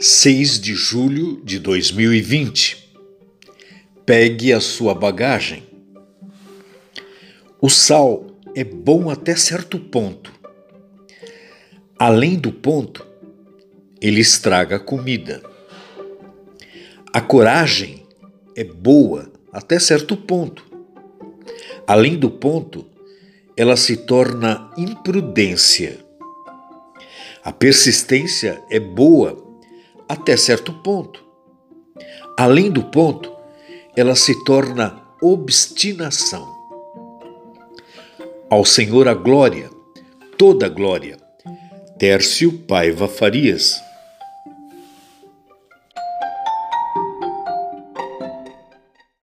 6 de julho de 2020. Pegue a sua bagagem. O sal é bom até certo ponto. Além do ponto, ele estraga a comida. A coragem é boa até certo ponto. Além do ponto, ela se torna imprudência. A persistência é boa até certo ponto. Além do ponto, ela se torna obstinação. Ao Senhor a glória, toda a glória. Tércio Paiva Farias.